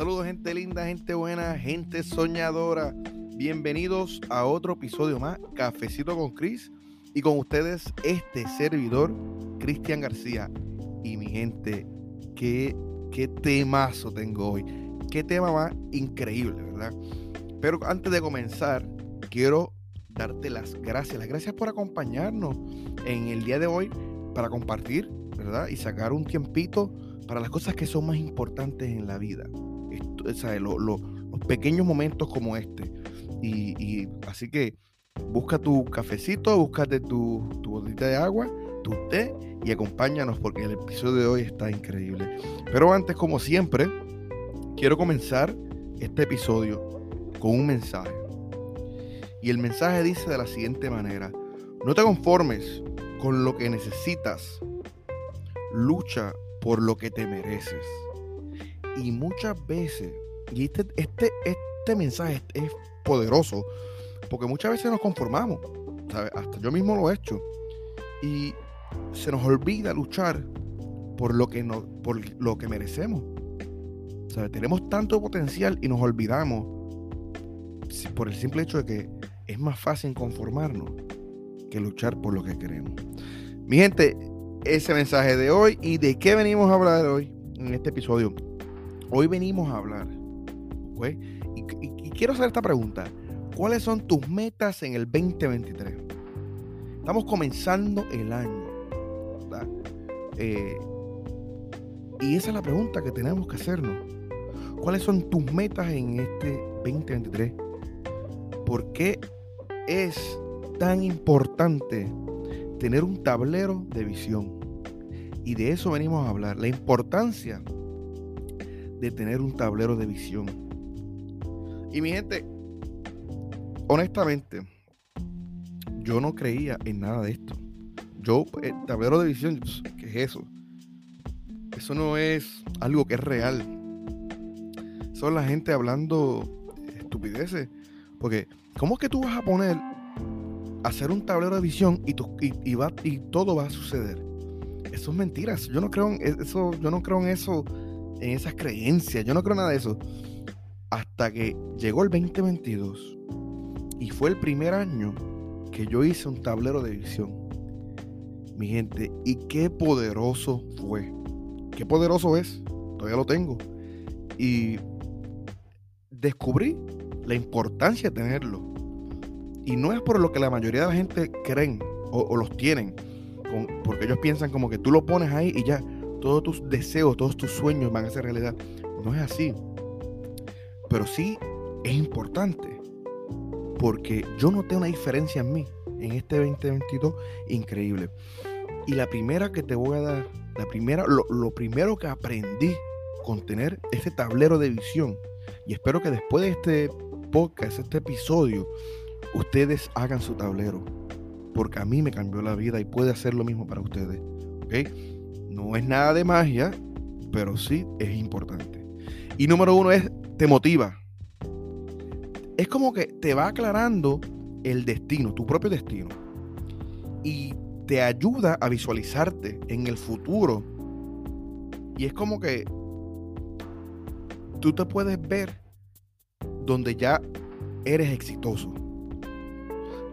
Saludos gente linda, gente buena, gente soñadora. Bienvenidos a otro episodio más, Cafecito con Chris. Y con ustedes este servidor, Cristian García. Y mi gente, qué, qué temazo tengo hoy. Qué tema más increíble, ¿verdad? Pero antes de comenzar, quiero darte las gracias. Las gracias por acompañarnos en el día de hoy para compartir, ¿verdad? Y sacar un tiempito para las cosas que son más importantes en la vida. Los pequeños momentos como este. Y, así que busca tu cafecito, búscate tu, tu botita de agua, tu té y acompáñanos porque el episodio de hoy está increíble. Pero antes, como siempre, quiero comenzar este episodio con un mensaje. Y el mensaje dice de la siguiente manera, no te conformes con lo que necesitas, lucha por lo que te mereces. Y muchas veces, y este, este, este mensaje es poderoso, porque muchas veces nos conformamos, hasta yo mismo lo he hecho, y se nos olvida luchar por lo que, por lo que merecemos. Tenemos tanto potencial y nos olvidamos por el simple hecho de que es más fácil conformarnos que luchar por lo que queremos. Mi gente, ese mensaje de hoy y de qué venimos a hablar hoy en este episodio. Hoy venimos a hablar, y, quiero hacer esta pregunta. ¿Cuáles son tus metas en el 2023? Estamos comenzando el año, eh, y esa es la pregunta que tenemos que hacernos. ¿Cuáles son tus metas en este 2023? ¿Por qué es tan importante tener un tablero de visión. Y de eso venimos a hablar, la importancia de tener un tablero de visión. Y mi gente, honestamente, yo no creía en nada de esto. Yo, el tablero de visión, ¿qué es eso? Eso no es algo que es real. Son la gente hablando estupideces. Porque, ¿cómo es que tú vas a poner hacer un tablero de visión y, y, va, y todo va a suceder. Eso es mentira. Yo no creo en e, eso, yo no creo en eso, en esas creencias. Yo no creo nada de eso. Hasta que llegó el 2022 y fue el primer año que yo hice un tablero de visión. Mi gente, y qué poderoso fue. Qué poderoso es. Todavía lo tengo. Y descubrí la importancia de tenerlo y no es por lo que la mayoría de la gente creen o, los tienen, porque ellos piensan como que tú lo pones ahí y ya todos tus deseos, todos tus sueños van a ser realidad. No es así. Pero sí es importante, porque yo noté una diferencia en mí en este 2022 increíble. Y la primera que te voy a dar, la primera, lo, lo primero que aprendí con tener este tablero de visión, y espero que después de este podcast, este episodio, ustedes hagan su tablero, porque a mí me cambió la vida y puede hacer lo mismo para ustedes. No es nada de magia, pero sí es importante. Y número uno es, te motiva. Es como que te va aclarando el destino, tu propio destino. Y te ayuda a visualizarte en el futuro. Y es como que tú te puedes ver donde ya eres exitoso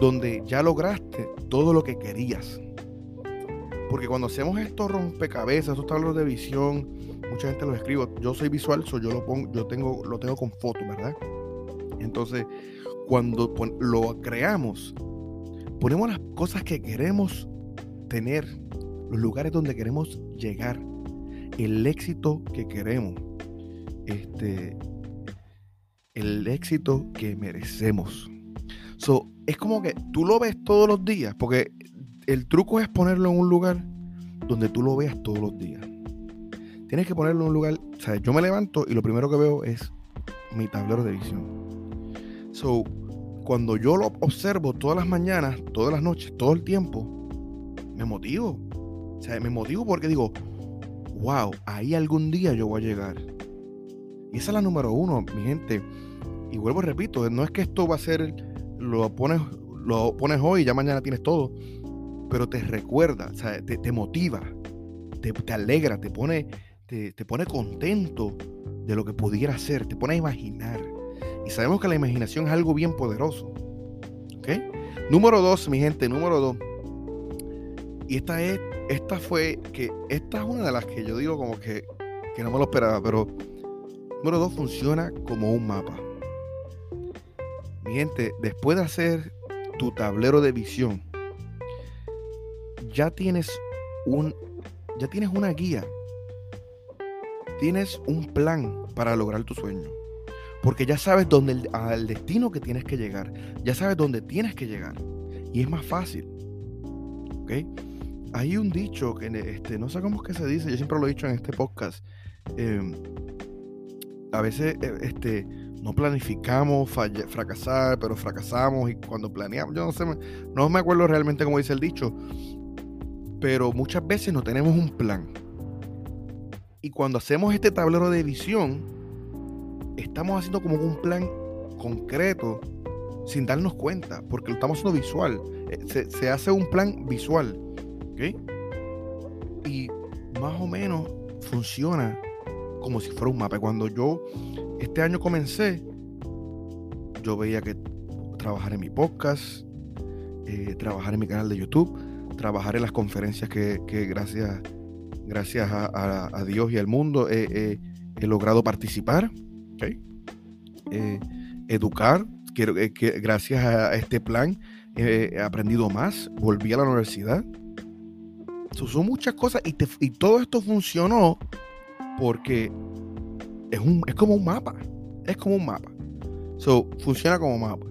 donde ya lograste todo lo que querías. Porque cuando hacemos estos rompecabezas, estos tableros de visión, mucha gente los escribe. Yo soy visual, so yo lo pongo, yo tengo, lo tengo con fotos, ¿verdad? Entonces, cuando lo creamos, ponemos las cosas que queremos tener, los lugares donde queremos llegar, el éxito que queremos, este, el éxito que merecemos. Es como que tú lo ves todos los días, porque el truco es ponerlo en un lugar donde tú lo veas todos los días. Tienes que ponerlo en un lugar, o sea, yo me levanto y lo primero que veo es mi tablero de visión. So, cuando yo lo observo todas las mañanas, todas las noches, todo el tiempo, me motivo. O sea, me motivo porque digo, wow, ahí algún día yo voy a llegar. Y esa es la número uno, mi gente. Y vuelvo, repito, no es que esto va a ser lo pones, lo pones hoy y ya mañana tienes todo. Pero te recuerda, te, motiva, te, alegra, te pone, te, pone contento de lo que pudiera ser, te pone a imaginar. Y sabemos que la imaginación es algo bien poderoso. ¿Ok? Número dos, mi gente, número dos. Y esta es, esta fue, que esta es una de las que yo digo como que, que no me lo esperaba, pero número dos funciona como un mapa. Mi gente, después de hacer tu tablero de visión, ya tienes un, ya tienes una guía tienes un plan para lograr tu sueño. Porque ya sabes dónde al destino que tienes que llegar. Ya sabes dónde tienes que llegar. Y es más fácil. ¿Ok? Hay un dicho que este, no sé cómo es que se dice, yo siempre lo he dicho en este podcast. Em, a veces e, este, no planificamos fracasar, pero fracasamos y cuando planeamos, yo no sé, no me acuerdo realmente cómo dice el dicho, pero muchas veces no tenemos un plan. Y cuando hacemos este tablero de visión, estamos haciendo como un plan concreto sin darnos cuenta, porque lo estamos haciendo visual. Eh, se, hace un plan visual. Y más o menos funciona como si fuera un mapa. Cuando yo este año comencé, yo veía que trabajar en mi podcast, eh, trabajar en mi canal de YouTube, trabajar en las conferencias que, que gracias gracias a, Dios y al mundo, he logrado participar, eh, educar, quiero, eh, que, gracias a este plan he aprendido más, volví a la universidad. son muchas cosas y, todo esto funcionó porque es, un, es como un mapa, es como un mapa. So, funciona como mapa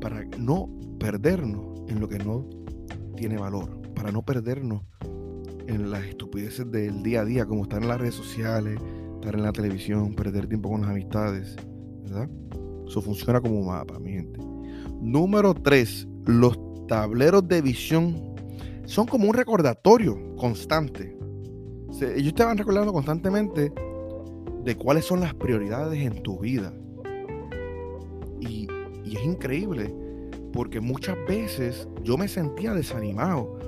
para no perdernos en lo que no tiene valor, para no perdernos en las estupideces del día a día, como estar en las redes sociales, estar en la televisión, perder tiempo con las amistades, ¿verdad? Eso funciona como mapa, mi gente. Número 3, los tableros de visión son como un recordatorio constante. ellos te van recordando constantemente de cuáles son las prioridades en tu vida. Y, y es increíble, porque muchas veces yo me sentía desanimado.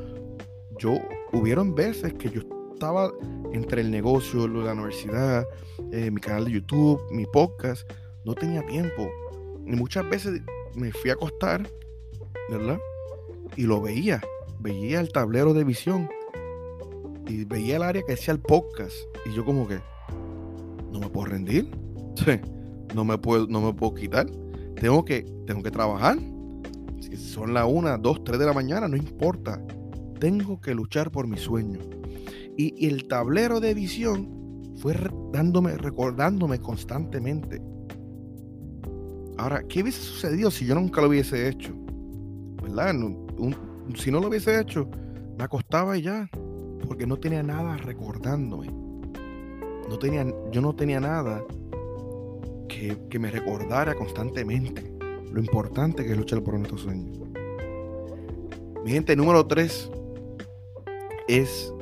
Yo hubieron veces que yo estaba entre el negocio, la universidad, eh, mi canal de YouTube, mi podcast, no tenía tiempo. Y muchas veces me fui a acostar, ¿verdad? Y lo veía, veía el tablero de visión y veía el área que decía el podcast. Y yo como que, no me puedo rendir, no me puedo, no me puedo quitar. Tengo que, tengo que trabajar. Si son las 1, 2, 3 de la mañana, no importa tengo que luchar por mi sueño. Y, el tablero de visión fue dándome, recordándome constantemente. Ahora, ¿qué hubiese sucedido si yo nunca lo hubiese hecho? ¿Verdad? si no lo hubiese hecho, me acostaba y ya, porque no tenía nada recordándome. No tenía, yo no tenía nada que, que me recordara constantemente lo importante que es luchar por nuestro sueño. Mi gente, número 3, es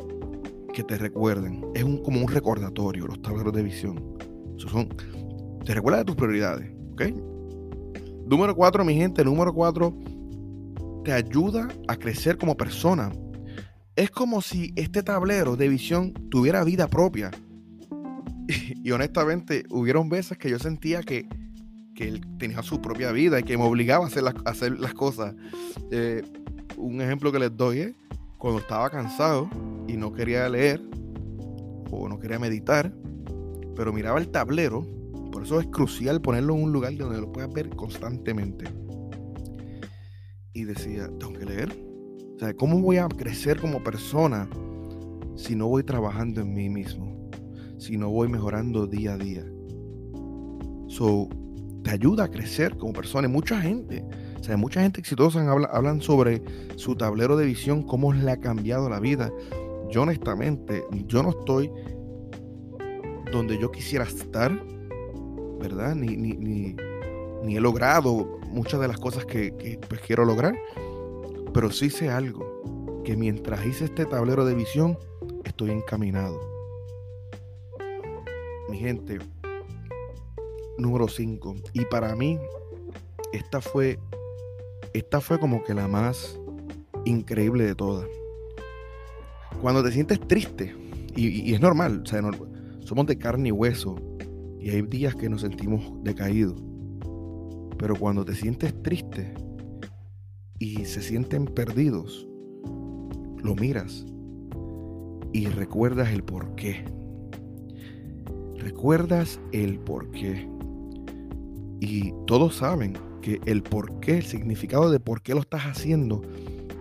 que te recuerden. Es un, como un recordatorio, los tableros de visión. son, te recuerda de tus prioridades. ¿Ok? Número cuatro, mi gente, número cuatro, te ayuda a crecer como persona. Es como si este tablero de visión tuviera vida propia. Y, honestamente, hubieron veces que yo sentía que, que, él tenía su propia vida y que me obligaba a hacer las, cosas. Eh, un ejemplo que les doy es cuando estaba cansado y no quería leer o no quería meditar, pero miraba el tablero, por eso es crucial ponerlo en un lugar donde lo puedas ver constantemente. Y decía, tengo que leer. O sea, ¿cómo voy a crecer como persona si no voy trabajando en mí mismo? Si no voy mejorando día a día. So, te ayuda a crecer como persona. Y mucha gente o sea, mucha gente exitosa hablan sobre su tablero de visión, cómo le ha cambiado la vida. Yo honestamente, yo no estoy donde yo quisiera estar, ¿verdad? Ni, ni, he logrado muchas de las cosas que, pues, quiero lograr, pero sí sé algo, que mientras hice este tablero de visión, estoy encaminado. Mi gente, número 5. Y para mí, esta fue esta fue como que la más increíble de todas. Cuando te sientes triste, y, es normal, o sea, somos de carne y hueso, y hay días que nos sentimos decaídos. Pero cuando te sientes triste y se sienten perdidos, lo miras y recuerdas el por qué. Recuerdas el por qué. Y todos saben que el por qué, el significado de por qué lo estás haciendo,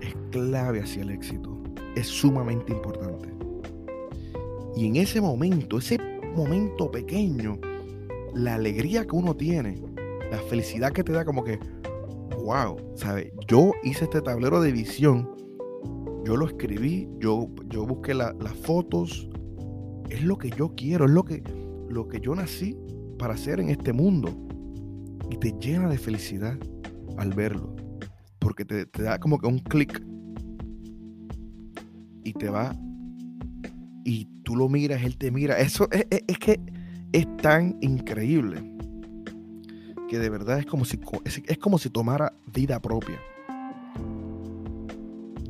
es clave hacia el éxito. Es sumamente importante. Y en ese momento, ese momento pequeño, la alegría que uno tiene, la felicidad que te da como que, wow, ¿sabes? Yo hice este tablero de visión, yo lo escribí, yo, yo busqué las fotos, es lo que yo quiero, es lo que, lo que yo nací para hacer en este mundo. Y te llena de felicidad al verlo, porque te, da como que un clic y te va y tú lo miras, él te mira. Eso es, es que es tan increíble que de verdad es como si, es, como si tomara vida propia.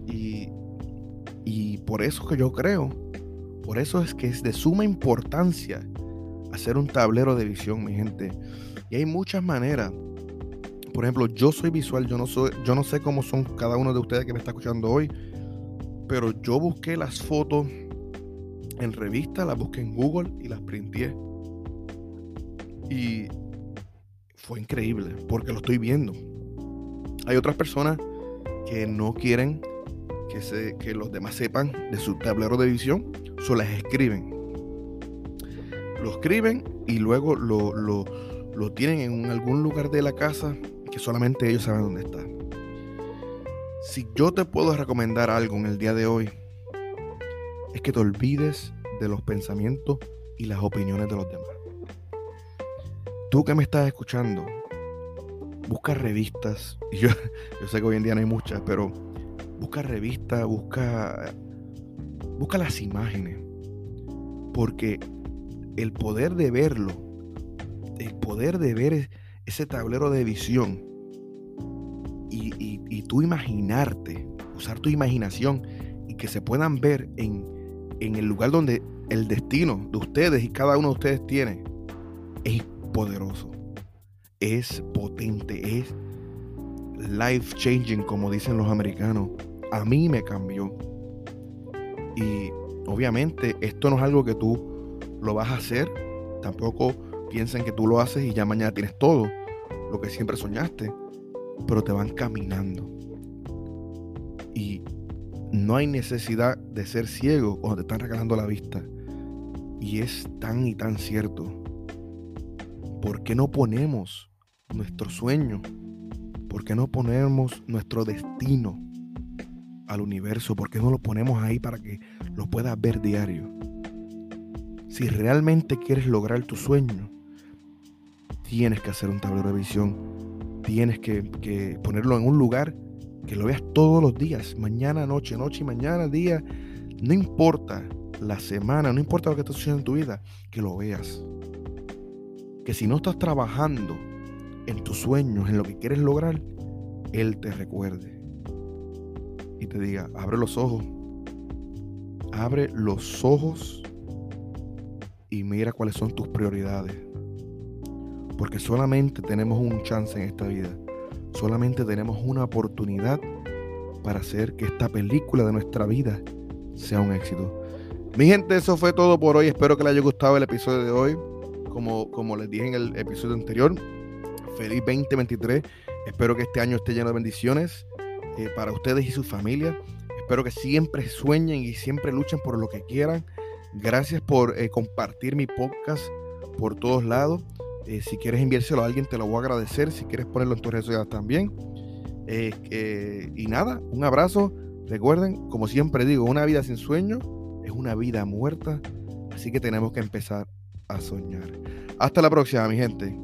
Y, y por eso que yo creo, por eso es que es de suma importancia hacer un tablero de visión, mi gente. Y hay muchas maneras. Por ejemplo, yo soy visual, yo no soy, yo no sé cómo son cada uno de ustedes que me está escuchando hoy, pero yo busqué las fotos en revista, las busqué en Google y las printé. Y fue increíble porque lo estoy viendo. Hay otras personas que no quieren que, se, que los demás sepan de su tablero de visión, solo las escriben. Lo escriben y luego lo, lo, tienen en algún lugar de la casa que solamente ellos saben dónde está. Si yo te puedo recomendar algo en el día de hoy, es que te olvides de los pensamientos y las opiniones de los demás. Tú que me estás escuchando, busca revistas. Yo, yo sé que hoy en día no hay muchas, pero busca revistas, busca, busca las imágenes. Porque el poder de verlo, el poder de ver ese tablero de visión y, y, tú imaginarte, usar tu imaginación y que se puedan ver en, en el lugar donde el destino de ustedes y cada uno de ustedes tiene, es poderoso, es potente, es life changing, como dicen los americanos. A mí me cambió. Y obviamente esto no es algo que tú lo vas a hacer. Tampoco piensen que tú lo haces y ya mañana tienes todo lo que siempre soñaste. Pero te van caminando. Y no hay necesidad de ser ciego cuando te están regalando la vista. Y es tan y tan cierto. ¿Por qué no ponemos nuestro sueño? ¿Por qué no ponemos nuestro destino al universo? ¿Por qué no lo ponemos ahí para que lo puedas ver diario? Si realmente quieres lograr tu sueño, tienes que hacer un tablero de visión. Tienes que, ponerlo en un lugar que lo veas todos los días, mañana, noche, noche y mañana, día. No importa la semana, no importa lo que esté sucediendo en tu vida, que lo veas que si no estás trabajando en tus sueños, en lo que quieres lograr, Él te recuerde y te diga, abre los ojos, abre los ojos y mira cuáles son tus prioridades. Porque solamente tenemos un chance en esta vida, solamente tenemos una oportunidad para hacer que esta película de nuestra vida sea un éxito. Mi gente, eso fue todo por hoy. Espero que les haya gustado el episodio de hoy como, como les dije en el episodio anterior. Feliz 2023. Espero que este año esté lleno de bendiciones eh, para ustedes y su familia. Espero que siempre sueñen y siempre luchen por lo que quieran. Gracias por eh, compartir mi podcast por todos lados. Eh, si quieres enviárselo a alguien, te lo voy a agradecer. Si quieres ponerlo en tus redes sociales también. y nada, un abrazo. Recuerden, como siempre digo, una vida sin sueño es una vida muerta. Así que tenemos que empezar a soñar. Hasta la próxima, mi gente.